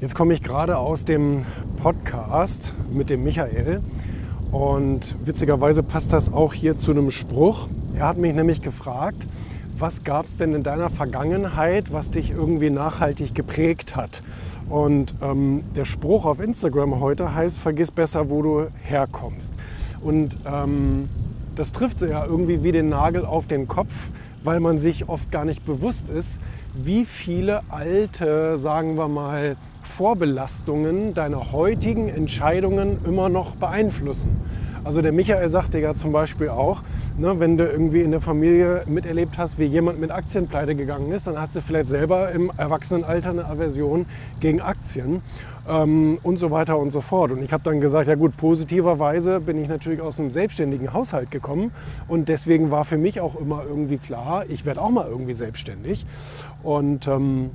Jetzt komme ich gerade aus dem Podcast mit dem Michael und witzigerweise passt das auch hier zu einem Spruch. Er hat mich nämlich gefragt, was gab es denn in deiner Vergangenheit, was dich irgendwie nachhaltig geprägt hat? Und ähm, der Spruch auf Instagram heute heißt, vergiss besser, wo du herkommst. Und ähm, das trifft ja irgendwie wie den Nagel auf den Kopf, weil man sich oft gar nicht bewusst ist, wie viele alte, sagen wir mal, Vorbelastungen deine heutigen Entscheidungen immer noch beeinflussen. Also der Michael sagte ja zum Beispiel auch, ne, wenn du irgendwie in der Familie miterlebt hast, wie jemand mit Aktien pleite gegangen ist, dann hast du vielleicht selber im Erwachsenenalter eine Aversion gegen Aktien ähm, und so weiter und so fort. Und ich habe dann gesagt, ja gut, positiverweise bin ich natürlich aus einem selbstständigen Haushalt gekommen und deswegen war für mich auch immer irgendwie klar, ich werde auch mal irgendwie selbstständig. Und ähm,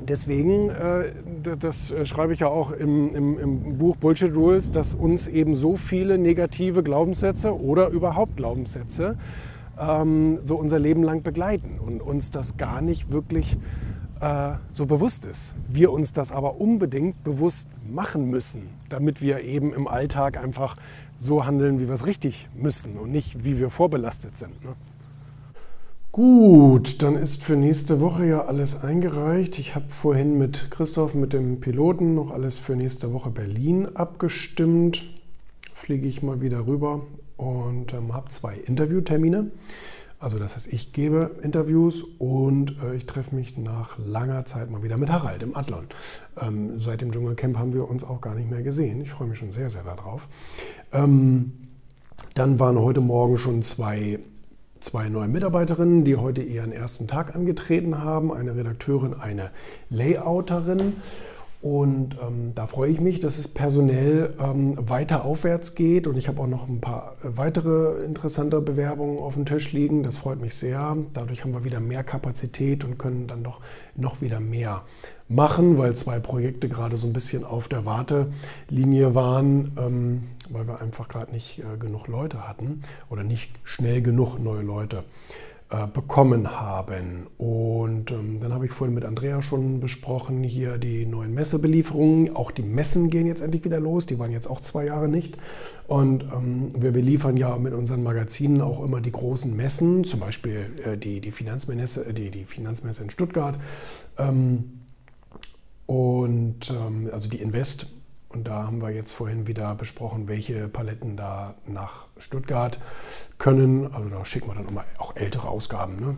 Deswegen, äh, das äh, schreibe ich ja auch im, im, im, Buch Bullshit Rules, dass uns eben so viele negative Glaubenssätze oder überhaupt Glaubenssätze ähm, so unser Leben lang begleiten und uns das gar nicht wirklich äh, so bewusst ist. Wir uns das aber unbedingt bewusst machen müssen, damit wir eben im Alltag einfach so handeln, wie wir es richtig müssen und nicht, wie wir vorbelastet sind. Ne? Gut, dann ist für nächste Woche ja alles eingereicht. Ich habe vorhin mit Christoph, mit dem Piloten, noch alles für nächste Woche Berlin abgestimmt. Fliege ich mal wieder rüber und ähm, habe zwei Interviewtermine. Also das heißt, ich gebe Interviews und äh, ich treffe mich nach langer Zeit mal wieder mit Harald im Adlon. Ähm, seit dem Dschungelcamp haben wir uns auch gar nicht mehr gesehen. Ich freue mich schon sehr, sehr darauf. Ähm, dann waren heute Morgen schon zwei zwei neue Mitarbeiterinnen, die heute ihren ersten Tag angetreten haben, eine Redakteurin, eine Layouterin. Und ähm, da freue ich mich, dass es personell ähm, weiter aufwärts geht. Und ich habe auch noch ein paar weitere interessante Bewerbungen auf dem Tisch liegen. Das freut mich sehr. Dadurch haben wir wieder mehr Kapazität und können dann doch noch wieder mehr machen, weil zwei Projekte gerade so ein bisschen auf der Wartelinie waren, ähm, weil wir einfach gerade nicht äh, genug Leute hatten oder nicht schnell genug neue Leute äh, bekommen haben. Und ähm, dann habe ich vorhin mit Andrea schon besprochen, hier die neuen Messebelieferungen. Auch die Messen gehen jetzt endlich wieder los. Die waren jetzt auch zwei Jahre nicht. Und ähm, wir beliefern ja mit unseren Magazinen auch immer die großen Messen, zum Beispiel äh, die, die, Finanzmesse, die, die Finanzmesse in Stuttgart. Ähm, und ähm, also die Invest und da haben wir jetzt vorhin wieder besprochen, welche Paletten da nach Stuttgart können. Also da schicken wir dann immer auch ältere Ausgaben. Ne?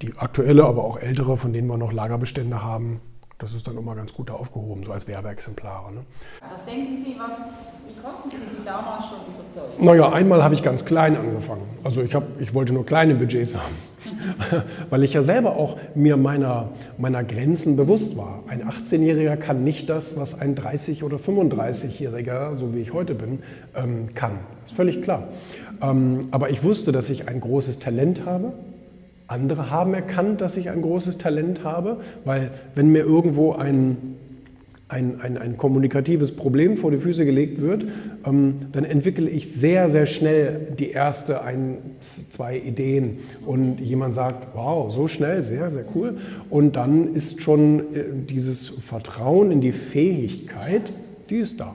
Die aktuelle, aber auch ältere, von denen wir noch Lagerbestände haben. Das ist dann immer ganz gut da aufgehoben, so als Werbeexemplare. Ne? Was denken Sie, was konnten Sie sie damals schon überzeugen? Naja, einmal habe ich ganz klein angefangen. Also ich, hab, ich wollte nur kleine Budgets haben, weil ich ja selber auch mir meiner, meiner Grenzen bewusst war. Ein 18-Jähriger kann nicht das, was ein 30- oder 35-Jähriger, so wie ich heute bin, ähm, kann. Das ist völlig klar. Ähm, aber ich wusste, dass ich ein großes Talent habe. Andere haben erkannt, dass ich ein großes Talent habe, weil wenn mir irgendwo ein ein, ein, ein kommunikatives Problem vor die Füße gelegt wird, ähm, dann entwickle ich sehr, sehr schnell die erste ein, zwei Ideen und jemand sagt, wow, so schnell, sehr, sehr cool. Und dann ist schon äh, dieses Vertrauen in die Fähigkeit, die ist da.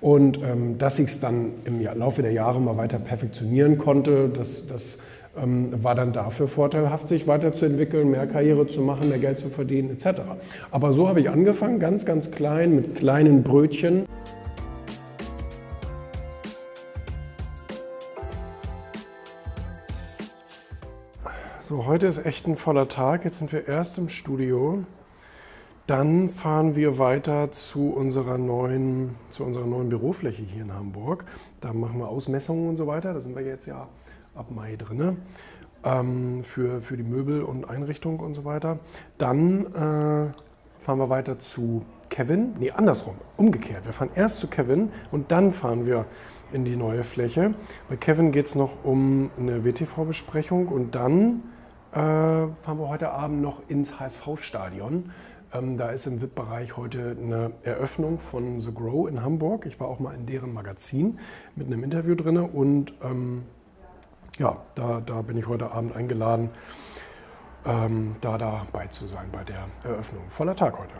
Und ähm, dass ich es dann im Laufe der Jahre mal weiter perfektionieren konnte, das, das war dann dafür vorteilhaft, sich weiterzuentwickeln, mehr Karriere zu machen, mehr Geld zu verdienen etc. Aber so habe ich angefangen, ganz, ganz klein, mit kleinen Brötchen. So, heute ist echt ein voller Tag. Jetzt sind wir erst im Studio. Dann fahren wir weiter zu unserer neuen, zu unserer neuen Bürofläche hier in Hamburg. Da machen wir Ausmessungen und so weiter. Da sind wir jetzt ja ab Mai drin ähm, für, für die Möbel und Einrichtung und so weiter. Dann äh, fahren wir weiter zu Kevin. Nee, andersrum, umgekehrt. Wir fahren erst zu Kevin und dann fahren wir in die neue Fläche. Bei Kevin geht es noch um eine WTV-Besprechung und dann äh, fahren wir heute Abend noch ins HSV-Stadion. Ähm, da ist im VIP-Bereich heute eine Eröffnung von The Grow in Hamburg. Ich war auch mal in deren Magazin mit einem Interview drin und ähm, ja, da, da bin ich heute Abend eingeladen, ähm, da dabei zu sein bei der Eröffnung. Voller Tag heute.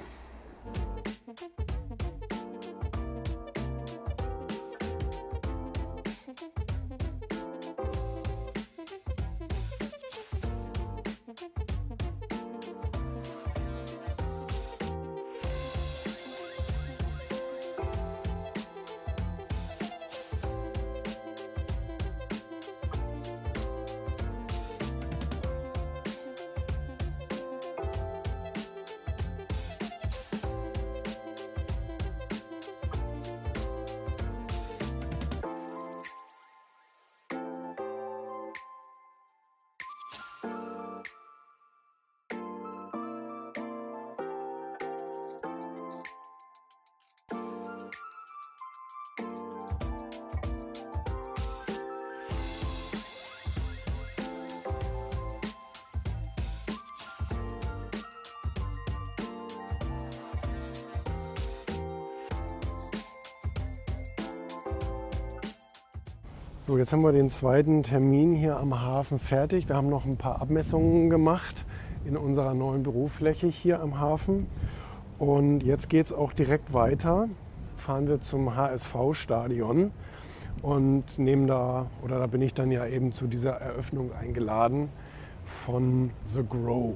So, jetzt haben wir den zweiten Termin hier am Hafen fertig. Wir haben noch ein paar Abmessungen gemacht in unserer neuen Bürofläche hier am Hafen. Und jetzt geht es auch direkt weiter. Fahren wir zum HSV-Stadion und nehmen da, oder da bin ich dann ja eben zu dieser Eröffnung eingeladen von The Grow.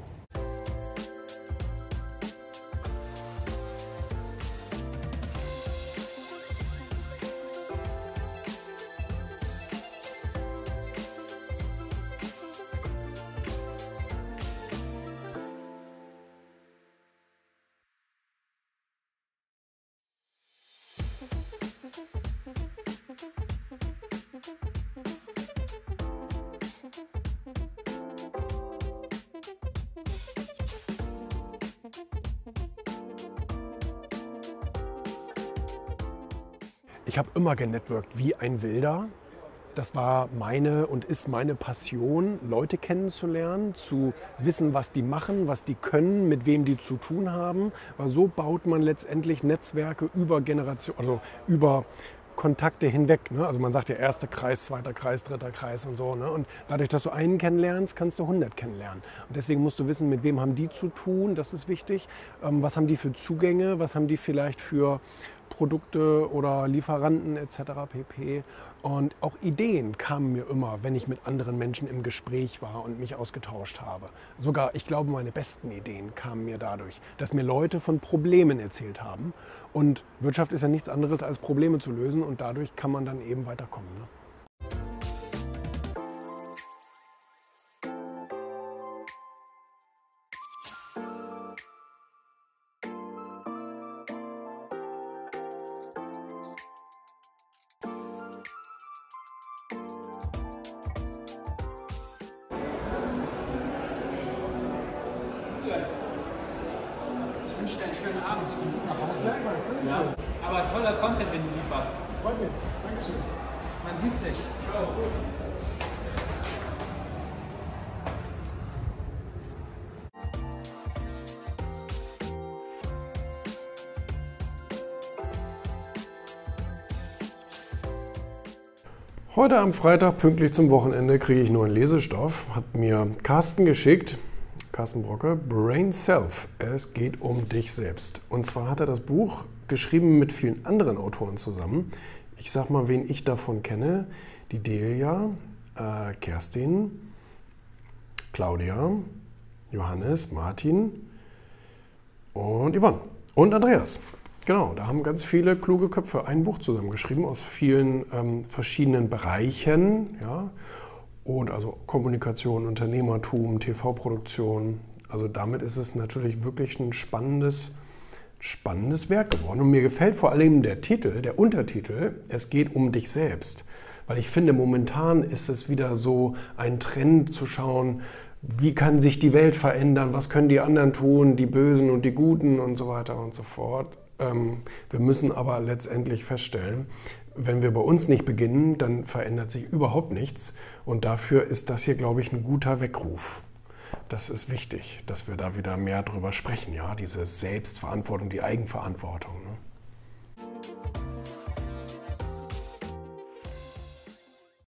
Ich habe immer genetworked wie ein Wilder. Das war meine und ist meine Passion, Leute kennenzulernen, zu wissen, was die machen, was die können, mit wem die zu tun haben. Weil so baut man letztendlich Netzwerke über Generationen, also über Kontakte hinweg. Ne? Also man sagt ja erster Kreis, zweiter Kreis, dritter Kreis und so. Ne? Und dadurch, dass du einen kennenlernst, kannst du 100 kennenlernen. Und deswegen musst du wissen, mit wem haben die zu tun, das ist wichtig. Ähm, was haben die für Zugänge, was haben die vielleicht für Produkte oder Lieferanten etc. pp. Und auch Ideen kamen mir immer, wenn ich mit anderen Menschen im Gespräch war und mich ausgetauscht habe. Sogar, ich glaube, meine besten Ideen kamen mir dadurch, dass mir Leute von Problemen erzählt haben. Und Wirtschaft ist ja nichts anderes als Probleme zu lösen und dadurch kann man dann eben weiterkommen. Ne? Schönen Abend und gut nach Hause. Ja, aber toller Content, wenn du lieferst. Freut mich. Dankeschön. Man sieht sich. Ciao. Heute am Freitag, pünktlich zum Wochenende, kriege ich neuen Lesestoff. Hat mir Carsten geschickt. Carsten Brocke, Brain Self. Es geht um dich selbst. Und zwar hat er das Buch geschrieben mit vielen anderen Autoren zusammen. Ich sag mal, wen ich davon kenne. Die Delia, äh, Kerstin, Claudia, Johannes, Martin und Yvonne und Andreas. Genau, da haben ganz viele kluge Köpfe ein Buch zusammengeschrieben aus vielen ähm, verschiedenen Bereichen. Ja? Und also Kommunikation, Unternehmertum, TV-Produktion. Also damit ist es natürlich wirklich ein spannendes, spannendes Werk geworden. Und mir gefällt vor allem der Titel, der Untertitel, es geht um dich selbst. Weil ich finde, momentan ist es wieder so ein Trend zu schauen, wie kann sich die Welt verändern, was können die anderen tun, die Bösen und die Guten und so weiter und so fort. Ähm, wir müssen aber letztendlich feststellen, wenn wir bei uns nicht beginnen, dann verändert sich überhaupt nichts. Und dafür ist das hier, glaube ich, ein guter Weckruf. Das ist wichtig, dass wir da wieder mehr drüber sprechen, ja, diese Selbstverantwortung, die Eigenverantwortung. Ne?